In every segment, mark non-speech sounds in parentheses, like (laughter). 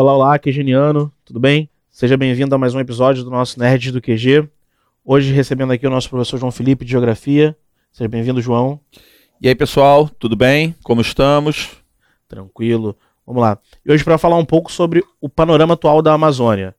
Olá, olá, QGeniano, tudo bem? Seja bem-vindo a mais um episódio do nosso Nerd do QG. Hoje recebendo aqui o nosso professor João Felipe de Geografia. Seja bem-vindo, João. E aí, pessoal, tudo bem? Como estamos? Tranquilo. Vamos lá. E hoje para falar um pouco sobre o panorama atual da Amazônia.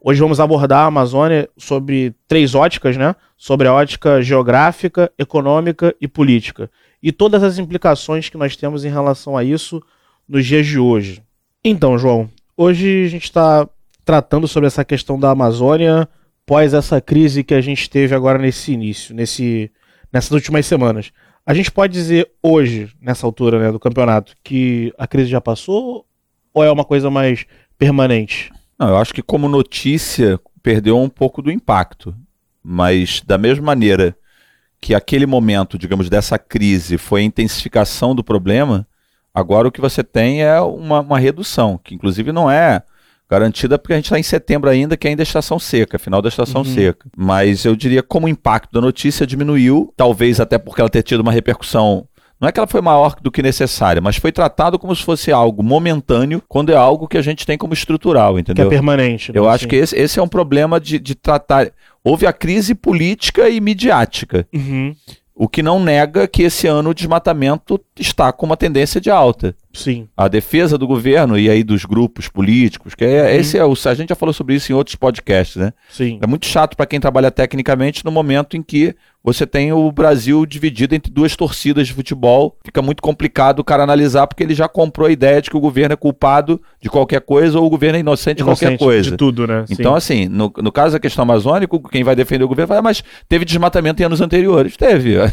Hoje vamos abordar a Amazônia sobre três óticas, né? Sobre a ótica geográfica, econômica e política. E todas as implicações que nós temos em relação a isso nos dias de hoje. Então, João, hoje a gente está tratando sobre essa questão da Amazônia pós essa crise que a gente teve agora nesse início, nesse, nessas últimas semanas. A gente pode dizer hoje, nessa altura né, do campeonato, que a crise já passou ou é uma coisa mais permanente? Não, eu acho que como notícia perdeu um pouco do impacto, mas da mesma maneira que aquele momento, digamos, dessa crise foi a intensificação do problema, agora o que você tem é uma, uma redução, que inclusive não é garantida porque a gente está em setembro ainda, que ainda é estação seca, final da estação uhum. seca. Mas eu diria como o impacto da notícia diminuiu, talvez até porque ela ter tido uma repercussão não é que ela foi maior do que necessária, mas foi tratado como se fosse algo momentâneo, quando é algo que a gente tem como estrutural, entendeu? Que é permanente. Né? Eu acho que esse, esse, é um problema de, de, tratar. Houve a crise política e midiática. Uhum. O que não nega que esse ano o desmatamento está com uma tendência de alta. Sim. A defesa do governo e aí dos grupos políticos, que é, uhum. esse é o. A gente já falou sobre isso em outros podcasts, né? Sim. É muito chato para quem trabalha tecnicamente no momento em que você tem o Brasil dividido entre duas torcidas de futebol. Fica muito complicado o cara analisar, porque ele já comprou a ideia de que o governo é culpado de qualquer coisa ou o governo é inocente, inocente de qualquer coisa. De tudo, né? Então, Sim. assim, no, no caso da questão amazônica, quem vai defender o governo vai, mas teve desmatamento em anos anteriores. (laughs) Teve. (laughs)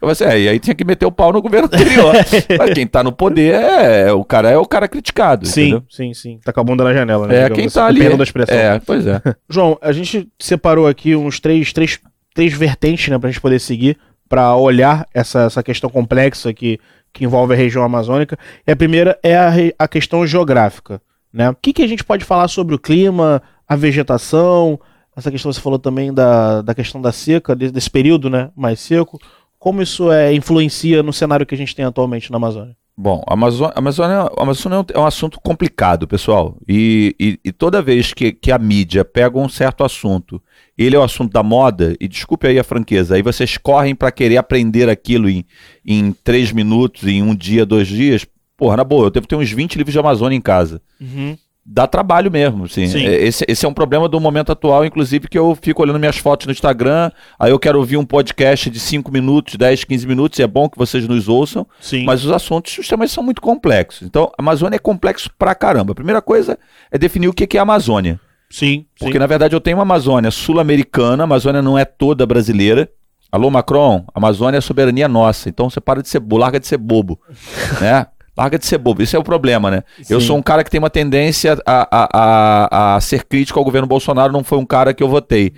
Assim, é, e aí tinha que meter o pau no governo anterior. (laughs) mas quem tá no poder é o cara é o cara criticado. Sim, entendeu? sim, sim. Tá com a bunda na janela, né? É, quem assim, tá ali. Da expressão. É, pois é. (laughs) João, a gente separou aqui uns três, três três vertentes né, para a gente poder seguir para olhar essa, essa questão complexa que, que envolve a região amazônica. E a primeira é a, a questão geográfica. Né? O que, que a gente pode falar sobre o clima, a vegetação, essa questão que você falou também da, da questão da seca, desse, desse período né, mais seco, como isso é, influencia no cenário que a gente tem atualmente na Amazônia? Bom, a Amazônia, Amazônia, a Amazônia é um assunto complicado, pessoal. E, e, e, toda vez que, que a mídia pega um certo assunto, ele é o assunto da moda, e desculpe aí a franqueza, aí vocês correm para querer aprender aquilo em, em três minutos, em um dia, dois dias. Porra, na boa, eu devo ter uns 20 livros de Amazônia em casa. Uhum dá trabalho mesmo. Assim. É, esse, esse é um problema do momento atual, inclusive, que eu fico olhando minhas fotos no Instagram, aí eu quero ouvir um podcast de 5 minutos, 10, 15 minutos, e é bom que vocês nos ouçam, Sim. mas os assuntos, os temas são muito complexos. Então, a Amazônia é complexo pra caramba. A primeira coisa é definir o que é a Amazônia. Sim. Porque, sim. na verdade, eu tenho uma Amazônia sul-americana, a Amazônia não é toda brasileira. Alô, Macron, a Amazônia é soberania nossa, então você para de ser, larga de ser bobo, (laughs) né? Larga de ser bobo. Isso é o problema, né? Sim. Eu sou um cara que tem uma tendência a, a, a, a ser crítico ao governo Bolsonaro, não foi um cara que eu votei.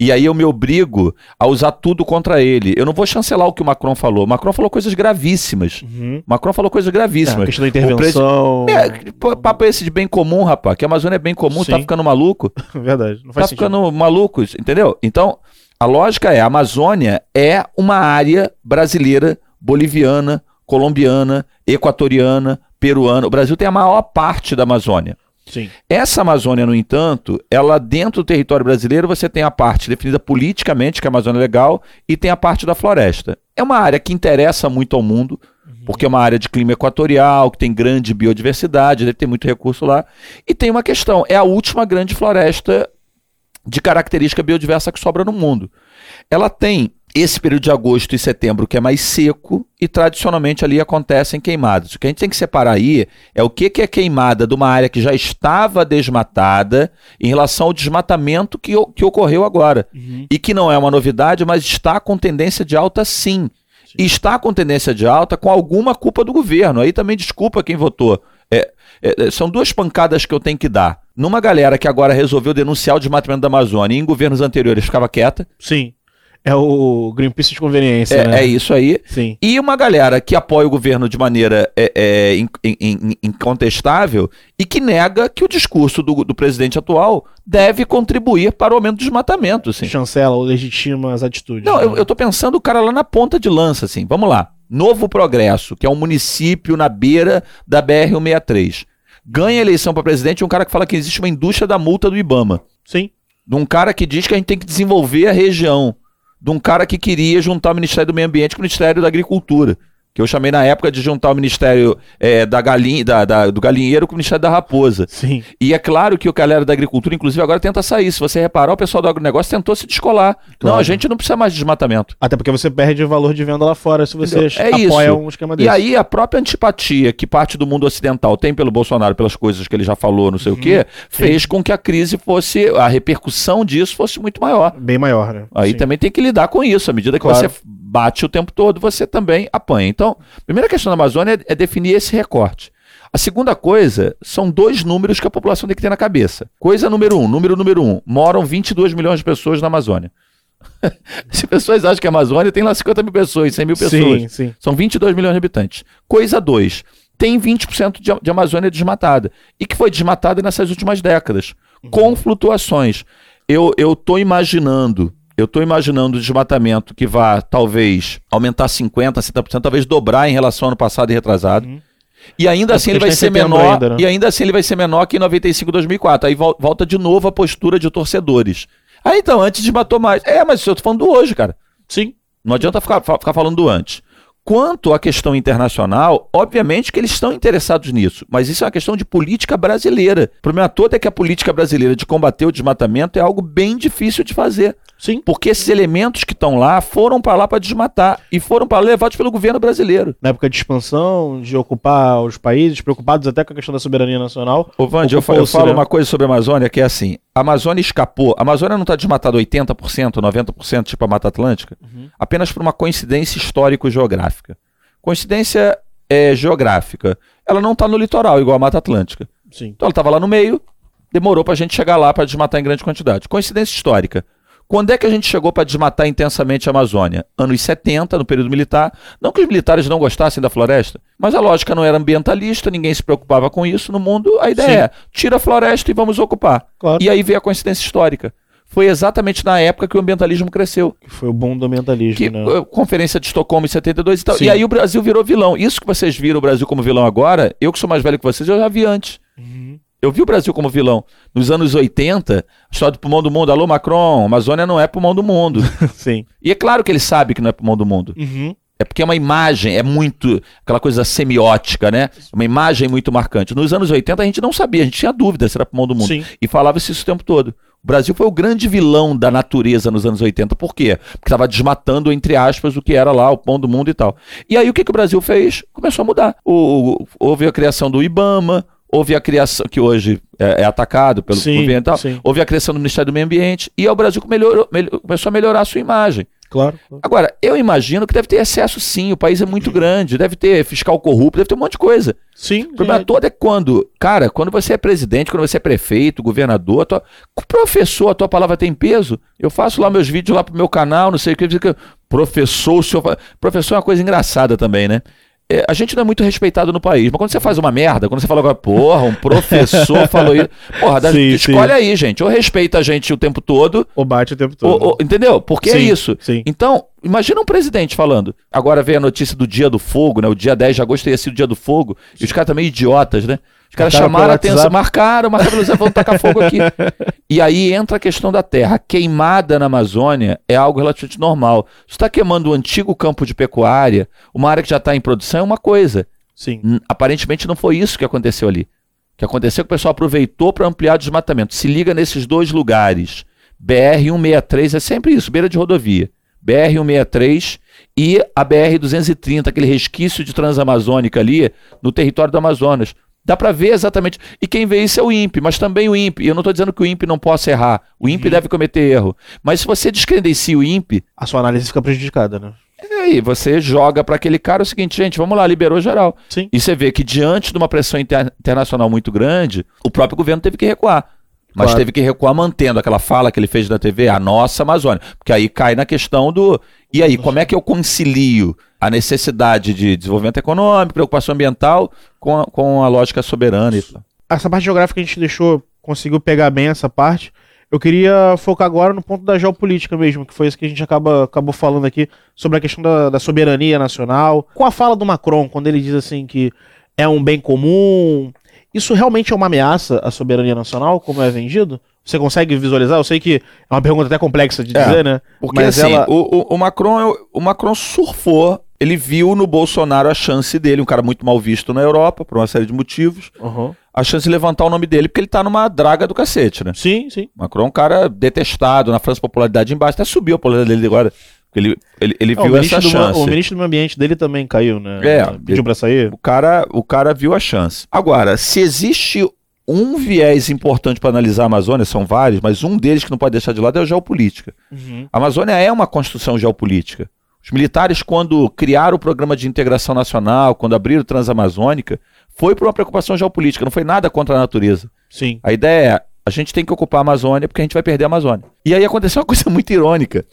E aí eu me obrigo a usar tudo contra ele. Eu não vou chancelar o que o Macron falou. Macron falou coisas gravíssimas. Uhum. Macron falou coisas gravíssimas. É, a questão da intervenção. É, papo esse de bem comum, rapaz. Que a Amazônia é bem comum, tá Sim. tá ficando maluco. (laughs) Verdade. Não faz tá sentido. ficando maluco, entendeu? Então, a lógica é: a Amazônia é uma área brasileira, boliviana, colombiana, equatoriana, peruana. O Brasil tem a maior parte da Amazônia. Sim. Essa Amazônia, no entanto, ela dentro do território brasileiro você tem a parte definida politicamente, que é a Amazônia Legal, e tem a parte da floresta. É uma área que interessa muito ao mundo, uhum. porque é uma área de clima equatorial, que tem grande biodiversidade, deve ter muito recurso lá. E tem uma questão: é a última grande floresta de característica biodiversa que sobra no mundo. Ela tem esse período de agosto e setembro que é mais seco e tradicionalmente ali acontecem queimadas. O que a gente tem que separar aí é o que, é queimada de uma área que já estava desmatada em relação ao desmatamento que, que ocorreu agora. Uhum. E que não é uma novidade, mas está com tendência de alta sim. sim. E está com tendência de alta com alguma culpa do governo. Aí também desculpa quem votou. É, é, é são duas pancadas que eu tenho que dar. Numa galera que agora resolveu denunciar o desmatamento da Amazônia e em governos anteriores ficava quieta. Sim. É o Greenpeace de conveniência. É, né? é isso aí. Sim. E uma galera que apoia o governo de maneira é, é, in, in, incontestável e que nega que o discurso do, do, presidente atual deve contribuir para o aumento do desmatamento. Assim. Chancela ou legitima as atitudes. Não, né? eu, eu tô pensando o cara lá na ponta de lança, assim. Vamos lá. Novo Progresso, que é um município na beira da BR-163 Ganha eleição para presidente um cara que fala que existe uma indústria da multa do Ibama. Sim. De um cara que diz que a gente tem que desenvolver a região. De um cara que queria juntar o Ministério do Meio Ambiente com o Ministério da Agricultura que eu chamei na época de juntar o Ministério é, da galinha, da, da, do galinheiro com o Ministério da Raposa. Sim. E é claro que o galera da agricultura, inclusive, agora tenta sair. Se você reparar, o pessoal do agronegócio tentou se descolar. Claro. Não, a gente não precisa mais de desmatamento. Até porque você perde valor de venda lá fora se você é apoia isso. um esquema desse. E aí a própria antipatia que parte do mundo ocidental tem pelo Bolsonaro, pelas coisas que ele já falou, não sei uhum. o quê, fez Sim. com que a crise fosse, a repercussão disso fosse muito maior. Bem maior, né? Aí Sim. também tem que lidar com isso. À medida que claro. você bate o tempo todo, você também apanha. Então, a primeira questão da Amazônia é, é definir esse recorte. A segunda coisa são dois números que a população tem que ter na cabeça. Coisa número um, número número um, moram 22 milhões de pessoas na Amazônia. (laughs) Se pessoas acham que a Amazônia tem lá 50 mil pessoas, 100 mil pessoas. Sim, sim. São 22 milhões de habitantes. Coisa dois, tem 20% de, de Amazônia desmatada. E que foi desmatada nessas últimas décadas, uhum. com flutuações. Eu estou imaginando eu estou imaginando o desmatamento que vai, talvez, aumentar 50%, 60%, talvez dobrar em relação ao ano passado e retrasado. Uhum. E ainda é assim ele vai ser menor. Ainda, né? E ainda assim ele vai ser menor que em 95, 2004. Aí volta de novo a postura de torcedores. Ah, então, antes desmatou mais. É, mas eu tô falando do hoje, cara. Sim. Não adianta ficar, ficar falando do antes. Quanto à questão internacional, obviamente que eles estão interessados nisso, mas isso é uma questão de política brasileira. O problema todo é que a política brasileira de combater o desmatamento é algo bem difícil de fazer. Sim. Porque esses elementos que estão lá foram para lá para desmatar e foram para levados pelo governo brasileiro. Na época de expansão, de ocupar os países, preocupados até com a questão da soberania nacional. Ô, Vande, eu, eu falo uma coisa sobre a Amazônia que é assim: a Amazônia escapou. A Amazônia não está desmatada 80%, 90%, tipo a Mata Atlântica, uhum. apenas por uma coincidência histórico-geográfica. Coincidência é, geográfica. Ela não está no litoral, igual a Mata Atlântica. Sim. Então ela estava lá no meio, demorou para a gente chegar lá para desmatar em grande quantidade. Coincidência histórica. Quando é que a gente chegou para desmatar intensamente a Amazônia? Anos 70, no período militar. Não que os militares não gostassem da floresta, mas a lógica não era ambientalista, ninguém se preocupava com isso no mundo. A ideia Sim. é: tira a floresta e vamos ocupar. Claro. E aí veio a coincidência histórica. Foi exatamente na época que o ambientalismo cresceu. Foi o bom do ambientalismo, que, né? Conferência de Estocolmo em 72 e tal. Sim. E aí o Brasil virou vilão. Isso que vocês viram o Brasil como vilão agora, eu que sou mais velho que vocês, eu já vi antes. Uhum. Eu vi o Brasil como vilão. Nos anos 80, a história do pulmão do mundo, alô Macron, Amazônia não é pulmão do mundo. (laughs) Sim. E é claro que ele sabe que não é pulmão do mundo. Uhum. É porque é uma imagem, é muito aquela coisa semiótica, né? Uma imagem muito marcante. Nos anos 80 a gente não sabia, a gente tinha dúvida se era pulmão do mundo. Sim. E falava-se isso o tempo todo. O Brasil foi o grande vilão da natureza nos anos 80. Por quê? Porque estava desmatando, entre aspas, o que era lá o pão do mundo e tal. E aí o que, que o Brasil fez? Começou a mudar. O, o, houve a criação do IBAMA, houve a criação, que hoje é, é atacado pelo sim, governo e tal, sim. houve a criação do Ministério do Meio Ambiente e o Brasil melhorou, melhor, começou a melhorar a sua imagem. Claro, claro, Agora, eu imagino que deve ter excesso sim, o país é muito grande, deve ter fiscal corrupto, deve ter um monte de coisa. Sim. O problema é. todo é quando, cara, quando você é presidente, quando você é prefeito, governador, tua, professor, a tua palavra tem peso. Eu faço lá meus vídeos lá pro meu canal, não sei o que, professor, o senhor. Professor é uma coisa engraçada também, né? É, a gente não é muito respeitado no país, mas quando você faz uma merda, quando você fala agora, porra, um professor (laughs) falou isso, porra, dá, sim, escolhe sim. aí, gente, ou respeita a gente o tempo todo, ou bate o tempo todo. Ou, ou, entendeu? Porque é sim, é isso. Então, imagina um presidente falando. Agora vem a notícia do dia do fogo, né? O dia 10 de agosto teria sido o dia do fogo, e os caras também idiotas, né? Os caras chamaram a atenção, marcaram, marcaram pelo vão tacar fogo aqui. (laughs) E aí entra a questão da terra. Queimada na Amazônia é algo relativamente normal. Você está queimando o um antigo campo de pecuária, uma área que já está em produção, é uma coisa. Sim. Aparentemente não foi isso que aconteceu ali. O que aconteceu é que o pessoal aproveitou para ampliar o desmatamento. Se liga nesses dois lugares. BR-163 é sempre isso, beira de rodovia. BR-163 e a BR-230, aquele resquício de transamazônica ali no território do Amazonas. Dá para ver exatamente. E quem vê isso é o INPE, mas também o INPE. Eu não estou dizendo que o INPE não possa errar. O INPE uhum. deve cometer erro. Mas se você descredencia o INPE. A sua análise fica prejudicada, né? E aí, você joga para aquele cara o seguinte, gente, vamos lá, liberou geral. Sim. E você vê que diante de uma pressão inter internacional muito grande, o próprio governo teve que recuar. Mas claro. teve que recuar mantendo aquela fala que ele fez na TV, a nossa Amazônia. Porque aí cai na questão do. E aí, como é que eu concilio a necessidade de desenvolvimento econômico, preocupação ambiental com a, com a lógica soberana? Isso. Essa parte geográfica a gente deixou, conseguiu pegar bem essa parte. Eu queria focar agora no ponto da geopolítica mesmo, que foi isso que a gente acaba, acabou falando aqui, sobre a questão da, da soberania nacional. Com a fala do Macron, quando ele diz assim que é um bem comum, Isso realmente é uma ameaça à soberania nacional, como é vendido? Você consegue visualizar? Eu sei que é uma pergunta até complexa de É, dizer, né? Porque Mas assim, ela- o, o- o Macron, o Macron surfou, ele viu no Bolsonaro a chance dele, um cara muito mal visto na Europa, por uma série de motivos, Uhum. a chance de levantar o nome dele, porque ele tá numa draga do cacete, né? Sim, sim. Macron é um cara detestado, na França popularidade embaixo, até subiu a popularidade dele agora, ele, ele, ele viu essa ministro do, chance. o ministro do meio ambiente dele também caiu, né? É, Pediu pra sair. O cara, o cara viu a chance. Agora, se existe um viés importante para analisar a Amazônia, são vários, mas um deles que não pode deixar de lado é a geopolítica. Uhum. A Amazônia é uma construção geopolítica. Os militares, quando criaram o programa de integração nacional, quando abriram Transamazônica, foi por uma preocupação geopolítica, não foi nada contra a natureza. Sim. A ideia é, a gente tem que ocupar a Amazônia porque a gente vai perder a Amazônia. E aí aconteceu uma (laughs) coisa muito irônica,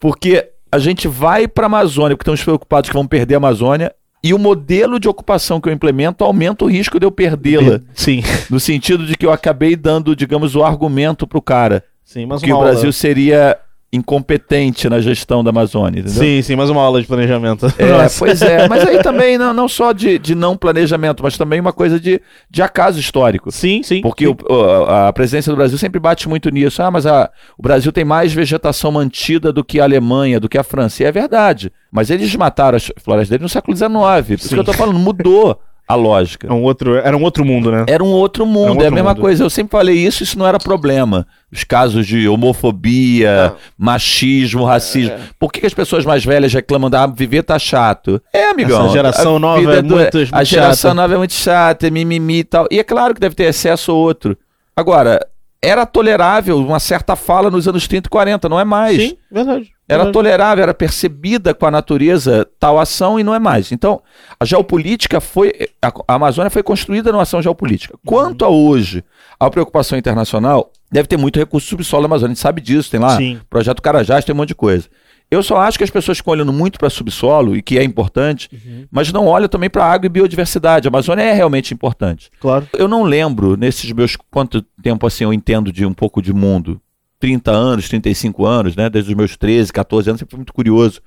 porque a gente vai para a Amazônia porque estamos preocupados que vamos perder a Amazônia e o modelo de ocupação que eu implemento aumenta o risco de eu perdê-la. Sim. (laughs) No sentido de que eu acabei dando, digamos, o argumento pro cara Sim, mas que o aula- Brasil seria incompetente na gestão da Amazônia, entendeu? Sim, sim, mais uma aula de planejamento. É, (laughs) pois é, mas aí também não, não só de, de não planejamento, mas também uma coisa de, de acaso histórico. Sim, sim. Porque o- o- a presidência do Brasil sempre bate muito nisso. Ah, mas a- o Brasil tem mais vegetação mantida do que a Alemanha, do que a França. E é verdade. Mas eles mataram as florestas dele no século XIX. Por isso Sim. que eu tô falando, mudou (laughs) a lógica. É um outro, era um outro mundo, né? Era um outro mundo, um é a outro mesma mundo. coisa. Eu sempre falei isso, isso não era problema. Os casos de homofobia, machismo, racismo. Por que, que as pessoas mais velhas reclamam da ah, viver tá chato? É, amigão. Essa geração a nova vida é do- muito- A muito geração chata. nova é muito chata, é mimimi e tal. E é claro que deve ter excesso ou outro. Agora, era tolerável uma certa fala nos anos 30 e 40, não é mais. Sim, verdade. Era verdade. tolerável, era percebida com a natureza tal ação e não é mais. Então, a geopolítica foi. A, a Amazônia foi construída numa ação geopolítica. Quanto a hoje, a preocupação internacional, deve ter muito recurso subsolo da Amazônia. A gente sabe disso, tem lá Sim. projeto Carajás, tem um monte de coisa. Eu só acho que as pessoas ficam olhando muito para subsolo, e que é importante, mas não olham também para água e biodiversidade. A Amazônia é realmente importante. Claro. Eu não lembro, nesses meus. Quanto tempo assim eu entendo de um pouco de mundo? 30 anos, 35 anos, né? Desde os meus 13, 14 anos, sempre fui muito curioso.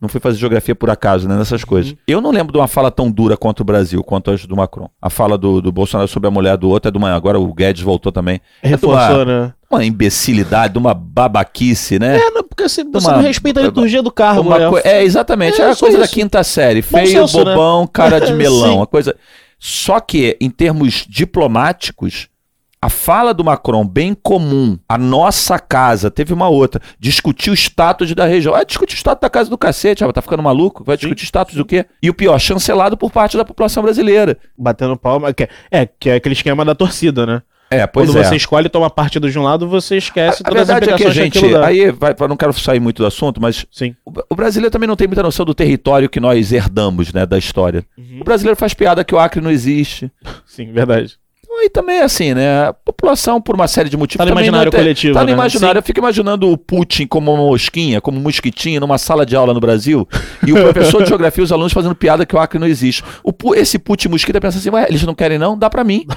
Não fui fazer geografia por acaso, né? Nessas coisas. Eu não lembro de uma fala tão dura contra o Brasil quanto a do Macron. A fala do, do Bolsonaro sobre a mulher do outro é de uma. Agora o Guedes voltou também. É Reforçou, uma, né? uma imbecilidade, de uma babaquice, né? É, não, porque você, você Uma- não respeita a liturgia do carro, Uma né? É, exatamente. É, É, a coisa da isso. quinta série. Bom Feio, senso, né? bobão, cara de (laughs) melão. Sim. a coisa. Só que, em termos diplomáticos, a fala do Macron, bem comum, a nossa casa, teve uma outra, discutir o status da região. Ah, discutir o status da casa do cacete, ah, tá ficando maluco? Vai discutir status do quê? E o pior, chancelado por parte da população brasileira. Batendo palma. Que, é, que é aquele esquema da torcida, né? É, pois Quando é. você escolhe tomar partido de um lado, você esquece A todas as verdade é que a implicações gente. Aí, vai, eu não quero sair muito do assunto, mas Sim. O o brasileiro também não tem muita noção do território que nós herdamos, né, da história. Uhum. O brasileiro faz piada que o Acre não existe. Sim, verdade. Aí também é assim, né? A população, por uma série de motivos, Tá no imaginário tem- coletivo, Tá no né? imaginário. Sim. Eu fico imaginando o Putin como uma mosquinha, como um mosquitinho, numa sala de aula no Brasil, e o (laughs) professor de geografia e os alunos fazendo piada que o Acre não existe. O, esse Putin mosquita pensa assim, ué, eles não querem não? Dá pra mim. (laughs)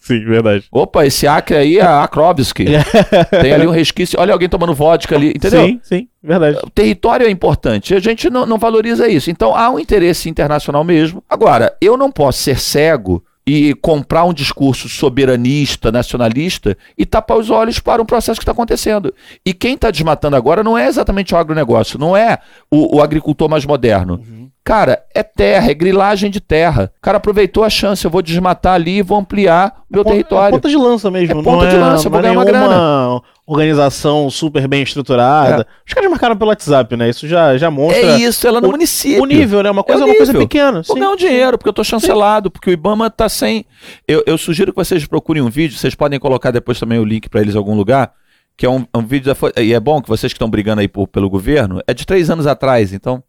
Sim, verdade. Opa, esse Acre aí é Akrovsky. (laughs) tem ali um resquício. Olha alguém tomando vodka ali, entendeu? Sim, sim, verdade. O território é importante. A gente não, não valoriza isso. Então há um interesse internacional mesmo. Agora, eu não posso ser cego e comprar um discurso soberanista, nacionalista e tapar os olhos para um processo que está acontecendo. E quem está desmatando agora não é exatamente o agronegócio, não é o, o agricultor mais moderno. Cara, é terra, é grilagem de terra. O cara aproveitou a chance, eu vou desmatar ali e vou ampliar o meu É território. ponta de lança mesmo. É ponta não de é, lança, eu vou é ganhar uma nenhuma organização super bem estruturada. Os caras marcaram pelo WhatsApp, né? Isso já, já mostra É isso, ela no o- município. o nível, né? Uma coisa É é uma coisa pequena. Vou sim. ganhar um dinheiro, porque eu tô chancelado, porque o Ibama tá sem. Eu, eu sugiro que vocês procurem um vídeo, vocês podem colocar depois também o link para eles em algum lugar, que é um, um vídeo da. E é bom que vocês que estão brigando aí por- pelo governo, é de três anos atrás, então.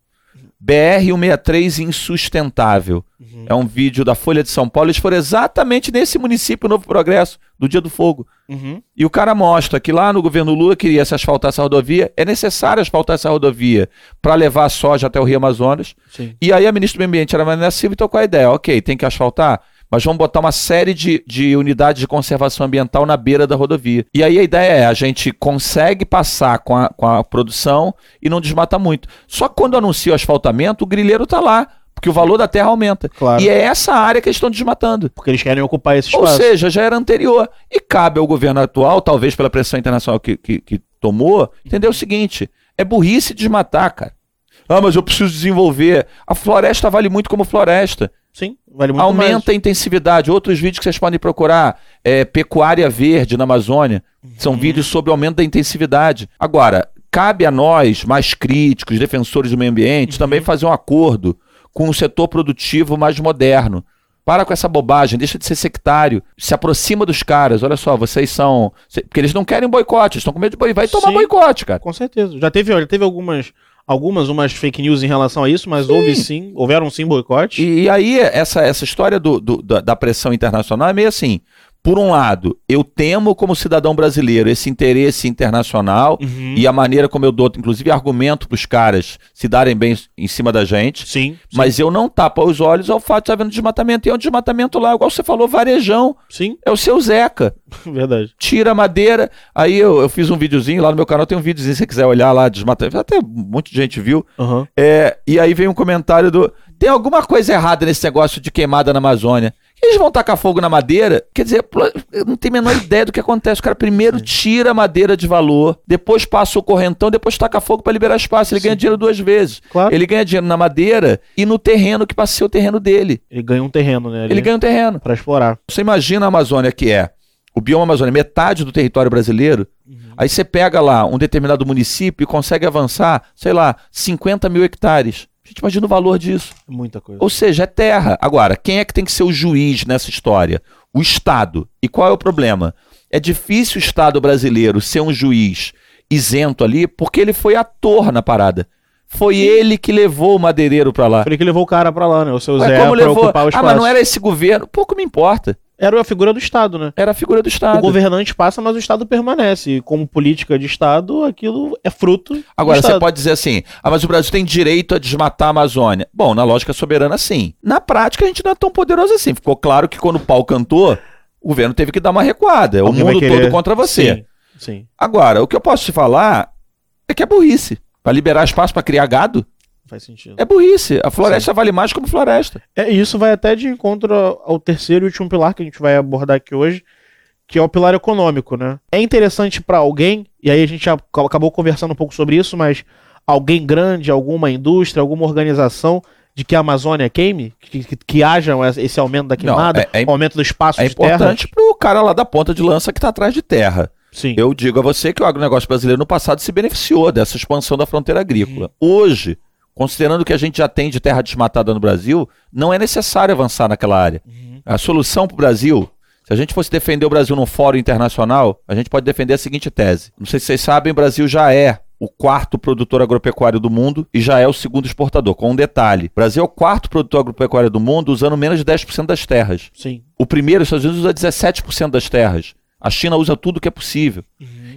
BR-163 insustentável. Uhum. É um vídeo da Folha de São Paulo. Eles foram exatamente nesse município Novo Progresso, do Dia do Fogo. Uhum. E o cara mostra que lá no governo Lula queria se asfaltar essa rodovia. É necessário asfaltar essa rodovia para levar a soja até o Rio Amazonas. Sim. E aí a ministra do Meio Ambiente era Marina Silva e tocou a ideia, ok, tem que asfaltar, mas vamos botar uma série de, de unidades de conservação ambiental na beira da rodovia. E aí a ideia é, a gente consegue passar com a, com a produção e não desmata muito. Só que quando anuncia o asfaltamento, o grileiro tá lá, Porque o valor da terra aumenta. Claro. E é essa área que eles estão desmatando. Porque eles querem ocupar esse Ou espaço. seja, já era anterior. E cabe ao governo atual, talvez pela pressão internacional que, que, que tomou, entender o seguinte: é burrice desmatar, cara. Ah, mas eu preciso desenvolver. A floresta vale muito como floresta. Sim, vale muito Aumenta mais. a intensividade. Outros vídeos que vocês podem procurar. É, pecuária verde na Amazônia. São Uhum. vídeos sobre aumento da intensividade. Agora, cabe a nós, mais críticos, defensores do meio ambiente, Uhum. também fazer um acordo com o setor produtivo mais moderno. Para com essa bobagem, deixa de ser sectário. Se aproxima dos caras. Olha só, vocês são. Porque eles não querem boicote, eles estão com medo de boicote. Vai tomar Sim. boicote, cara. Com certeza. Já teve, olha, teve algumas, algumas umas fake news em relação a isso, mas Sim. houve sim, houveram sim boicotes. E, e aí, essa, essa história do, do- da, da pressão internacional é meio assim. Por um lado, eu temo, como cidadão brasileiro, esse interesse internacional Uhum. e a maneira como eu dou, inclusive, argumento para os caras se darem bem em cima da gente. Sim, sim, Mas eu não tapo os olhos ao fato de estar havendo desmatamento. E é um desmatamento lá, igual você falou, varejão. sim, É o seu Zeca. (laughs) verdade. Tira a madeira. Aí eu, eu fiz um videozinho lá no meu canal, tem um videozinho, se você quiser olhar lá, desmatamento. Até um monte de gente viu. Aham. É, e aí vem um comentário do. Tem alguma coisa errada nesse negócio de queimada na Amazônia? Eles vão tacar fogo na madeira? Quer dizer, não tenho a menor ideia do que acontece. O cara primeiro tira a madeira de valor, depois passa o correntão, depois taca fogo para liberar espaço. Ele ganha dinheiro duas vezes. Claro. Ele ganha dinheiro na madeira e no terreno que passa a ser o terreno dele. Ele ganha um terreno, né? ali, Ele ganha um terreno. Pra explorar. Você imagina a Amazônia que é o bioma Amazônia, metade do território brasileiro. Aí você pega lá um determinado município e consegue avançar, sei lá, 50 mil hectares. A gente imagina o valor disso. É Muita coisa. Ou seja, é terra. Agora, quem é que tem que ser o juiz nessa história? O Estado. E qual é o problema? É difícil o Estado brasileiro ser um juiz isento ali, porque ele foi ator na parada. Foi ele que levou o madeireiro pra lá. Foi ele que levou o cara pra lá, né? O seu Ué, Zé como pra levou? ocupar o Ah, espaço. mas não era esse governo. Pouco me importa. Era a figura do Estado, né? Era a figura do O Estado. governante passa, mas o Estado permanece. E como política de Estado, aquilo é fruto Agora, do você pode dizer assim, ah, mas o Brasil tem direito a desmatar a Amazônia. Bom, na lógica soberana, sim. Na prática, a gente não é tão poderoso assim. Ficou claro que quando o pau cantou, o governo teve que dar uma recuada. É o mundo querer- todo contra você. Sim, sim. Agora, o que eu posso te falar é que é burrice. Para liberar espaço para criar gado, Faz sentido. é burrice. A floresta vale mais como floresta. É, e isso vai até de encontro ao terceiro e último pilar que a gente vai abordar aqui hoje, que é o pilar econômico, né? É interessante para alguém, e aí a gente acabou conversando um pouco sobre isso, mas alguém grande, alguma indústria, alguma organização de que a Amazônia queime, que, que, que haja esse aumento da queimada, é- é o aumento do espaço É de terra. importante para o cara lá da ponta de lança que está atrás de terra. Sim. Eu digo a você que o agronegócio brasileiro no passado se beneficiou dessa expansão da fronteira agrícola. Uhum. Hoje, considerando que a gente já tem de terra desmatada no Brasil, não é necessário avançar naquela área. Uhum. A solução para o Brasil, se a gente fosse defender o Brasil num fórum internacional, a gente pode defender a seguinte tese. Não sei se vocês sabem, o Brasil já é o quarto produtor agropecuário do mundo e já é o segundo exportador. Com um detalhe: o Brasil é o quarto produtor agropecuário do mundo usando menos de 10% das terras. Sim. O primeiro, os Estados Unidos, usa 17% das terras. A China usa tudo que é possível.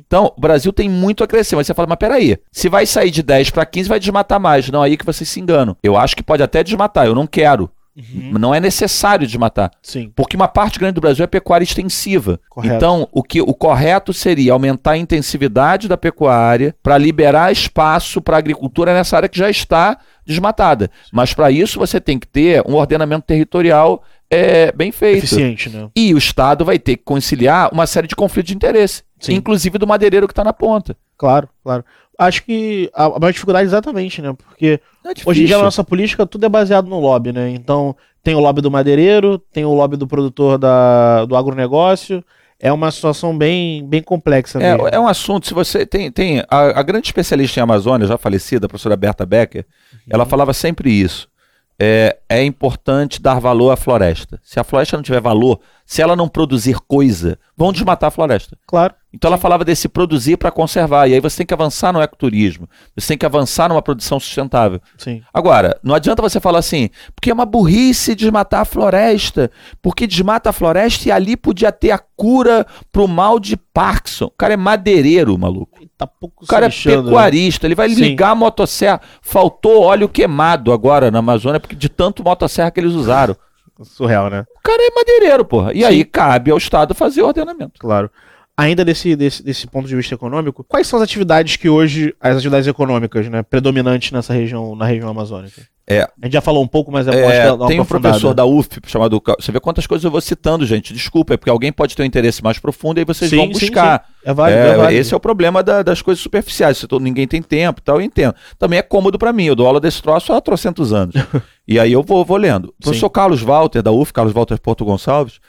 Então, o Brasil tem muito a crescer. Mas você fala, mas peraí, se vai sair de 10 para 15, vai desmatar mais. Não, aí que vocês se enganam. Eu acho que pode até desmatar, eu não quero. Uhum. Não é necessário desmatar. Sim. Porque uma parte grande do Brasil é pecuária extensiva. Correto. Então, o, que, o correto seria aumentar a intensividade da pecuária para liberar espaço para a agricultura nessa área que já está desmatada. Mas para isso você tem que ter um ordenamento territorial é, bem feito. Eficiente, né? E o Estado vai ter que conciliar uma série de conflitos de interesse, Sim. inclusive do madeireiro que está na ponta. Claro, claro. Acho que a maior dificuldade é exatamente, né? Porque é Hoje em dia a nossa política tudo é baseado no lobby, né? Então tem o lobby do madeireiro, tem o lobby do produtor da, do agronegócio. É uma situação bem, bem complexa. É, é um assunto, se você tem, tem a, a grande especialista em Amazônia, já falecida, a professora Berta Becker, ela falava sempre isso. É, é importante dar valor à floresta. Se a floresta não tiver valor, se ela não produzir coisa, vão desmatar a floresta. Claro. Então ela falava desse produzir para conservar. E aí você tem que avançar no ecoturismo. Você tem que avançar numa produção sustentável. Sim. Agora, não adianta você falar assim, porque é uma burrice desmatar a floresta, porque desmata a floresta e ali podia ter a cura pro mal de Parkinson. O cara é madeireiro, maluco. Tá pouco O cara é né? pecuarista, ele vai Sim. ligar a motosserra. Faltou óleo queimado agora na Amazônia, porque de tanto motosserra que eles usaram. (laughs) Surreal, né? O cara é madeireiro, porra. E aí cabe ao Estado fazer o ordenamento. Claro. Ainda desse, desse, desse ponto de vista econômico, quais são as atividades que hoje, as atividades econômicas, né, predominantes nessa região, na região amazônica? É. A gente já falou um pouco, mas é, é bom Tem um professor da UF chamado. Você vê quantas coisas eu vou citando, gente. Desculpa, é porque alguém pode ter um interesse mais profundo e vocês sim, vão buscar. Sim, sim. É válido, é, é válido. Esse é o problema da, das coisas superficiais. Se todo, ninguém tem tempo e tal, eu entendo. Também é cômodo para mim. Eu dou aula desse troço há trocentos anos. (laughs) e aí eu vou, vou lendo. O professor Carlos Walter, da UF, Carlos Walter Porto Gonçalves,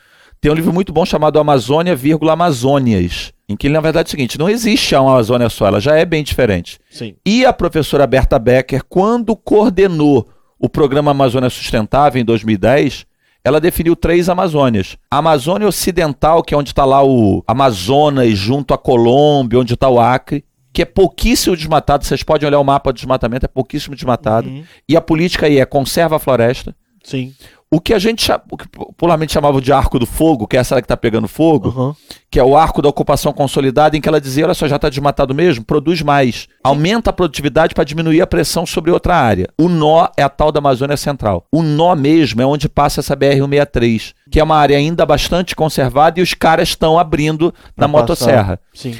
tem um livro muito bom chamado Amazônia, Amazônias, em que, na verdade, é o seguinte: não existe uma Amazônia só, ela já é bem diferente. Sim. E a professora Berta Becker, quando coordenou o programa Amazônia Sustentável em 2010, ela definiu três Amazônias. A Amazônia Ocidental, que é onde está lá o Amazonas, junto à Colômbia, onde está o Acre, que é pouquíssimo desmatado. Vocês podem olhar o mapa do desmatamento, é pouquíssimo desmatado. Uhum. E a política aí é conserva a floresta. Sim. O que a gente o que popularmente chamava de arco do fogo, que é essa que está pegando fogo, uhum. que é o arco da ocupação consolidada, em que ela dizia: olha só, já está desmatado mesmo, produz mais. Aumenta a produtividade para diminuir a pressão sobre outra área. O nó é a tal da Amazônia Central. O nó mesmo é onde passa essa BR-163, que é uma área ainda bastante conservada e os caras estão abrindo na motosserra.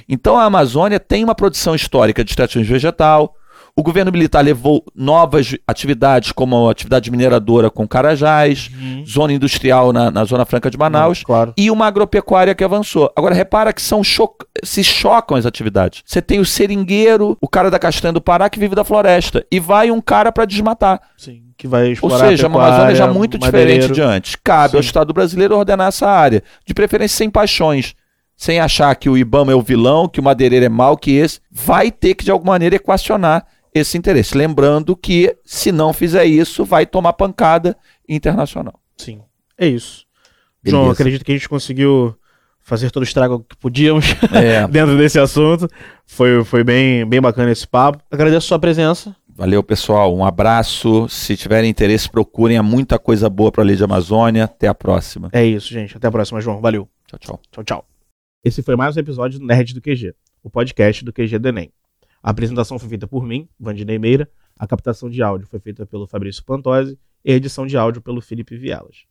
Então a Amazônia tem uma produção histórica de extração vegetal o governo militar levou novas atividades, como a atividade mineradora com Carajás, uhum. zona industrial na, na, Zona Franca de Manaus, Não, claro. e uma agropecuária que avançou. Agora, repara que são cho se chocam as atividades. Você tem o seringueiro, o cara da castanha do Pará que vive da floresta, e vai um cara para desmatar. Sim que vai explorar Ou seja, uma Amazônia já muito diferente de antes. Cabe Sim. ao Estado brasileiro ordenar essa área, de preferência sem paixões, sem achar que o Ibama é o vilão, que o madeireiro é mal, que esse vai ter que de alguma maneira equacionar esse interesse. Lembrando que, se não fizer isso, vai tomar pancada internacional. Sim, é isso. Beleza. João, acredito que a gente conseguiu fazer todo o estrago que podíamos é. (laughs) dentro desse assunto. Foi, foi bem, bem bacana esse papo. Agradeço a sua presença. Valeu, pessoal. Um abraço. Se tiverem interesse, procurem. Há muita coisa boa para a Lei de Amazônia. Até a próxima. É isso, gente. Até a próxima, João. Valeu. Tchau, tchau. Tchau, tchau. Esse foi mais um episódio do Nerd do QG, o podcast do QG do Enem. A apresentação foi feita por mim, Vandinei Meira, a captação de áudio foi feita pelo Fabrício Pantosi e a edição de áudio pelo Felipe Vielas.